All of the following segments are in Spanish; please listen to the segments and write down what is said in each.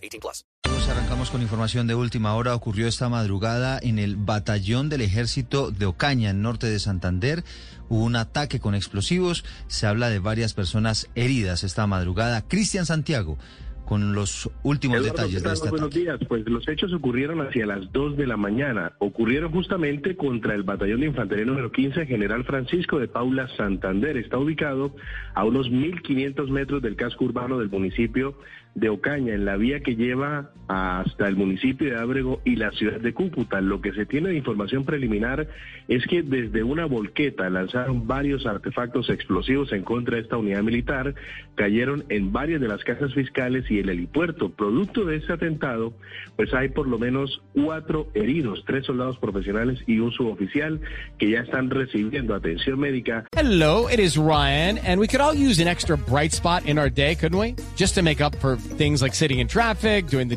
18 plus. Nos arrancamos con información de última hora. Ocurrió esta madrugada en el batallón del ejército de Ocaña, en norte de Santander. Hubo un ataque con explosivos. Se habla de varias personas heridas esta madrugada. Cristian Santiago con los últimos Eduardo, detalles ¿qué de ataque. Buenos días. Pues los hechos ocurrieron hacia las 2 de la mañana. Ocurrieron justamente contra el batallón de infantería número 15, General Francisco de Paula Santander. Está ubicado a unos 1.500 metros del casco urbano del municipio de Ocaña, en la vía que lleva hasta el municipio de Ábrego y la ciudad de Cúcuta. Lo que se tiene de información preliminar es que desde una volqueta lanzaron varios artefactos explosivos en contra de esta unidad militar, cayeron en varias de las casas fiscales y el helipuerto. Producto de este atentado, pues hay por lo menos cuatro heridos, tres soldados profesionales y un suboficial que ya están recibiendo atención médica Hello, it is Ryan, and we could all use an extra bright spot in our day, couldn't we? Just to make up for things like sitting in traffic, doing the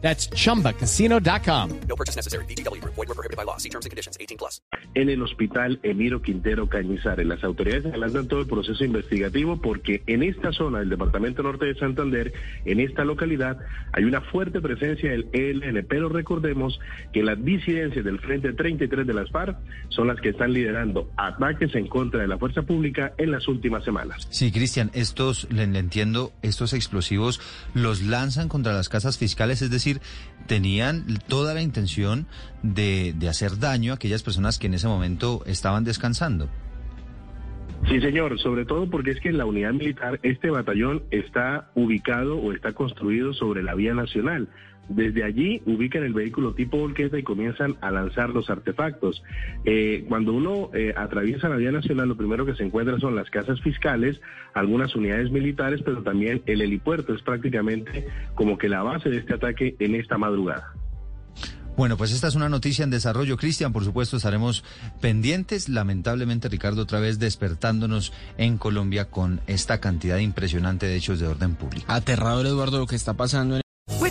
That's chumbacasino.com. No purchase necessary. BGW. Void were prohibited by law. See terms and conditions. 18 plus. en el hospital Emiro Quintero Cañizares. Las autoridades adelantan todo el proceso investigativo porque en esta zona del departamento norte de Santander, en esta localidad, hay una fuerte presencia del ELN, pero recordemos que las disidencias del Frente 33 de las FARC son las que están liderando ataques en contra de la fuerza pública en las últimas semanas. Sí, Cristian, estos, le entiendo, estos explosivos los lanzan contra las casas fiscales, es decir, tenían toda la intención de, de hacer daño a aquellas personas que en ese momento estaban descansando. Sí, señor, sobre todo porque es que en la unidad militar este batallón está ubicado o está construido sobre la vía nacional. Desde allí ubican el vehículo tipo volqueta y comienzan a lanzar los artefactos. Eh, cuando uno eh, atraviesa la vía nacional, lo primero que se encuentra son las casas fiscales, algunas unidades militares, pero también el helipuerto es prácticamente como que la base de este ataque en esta madrugada. Bueno, pues esta es una noticia en desarrollo, Cristian. Por supuesto, estaremos pendientes. Lamentablemente, Ricardo, otra vez despertándonos en Colombia con esta cantidad impresionante de hechos de orden público. Aterrador, Eduardo, lo que está pasando en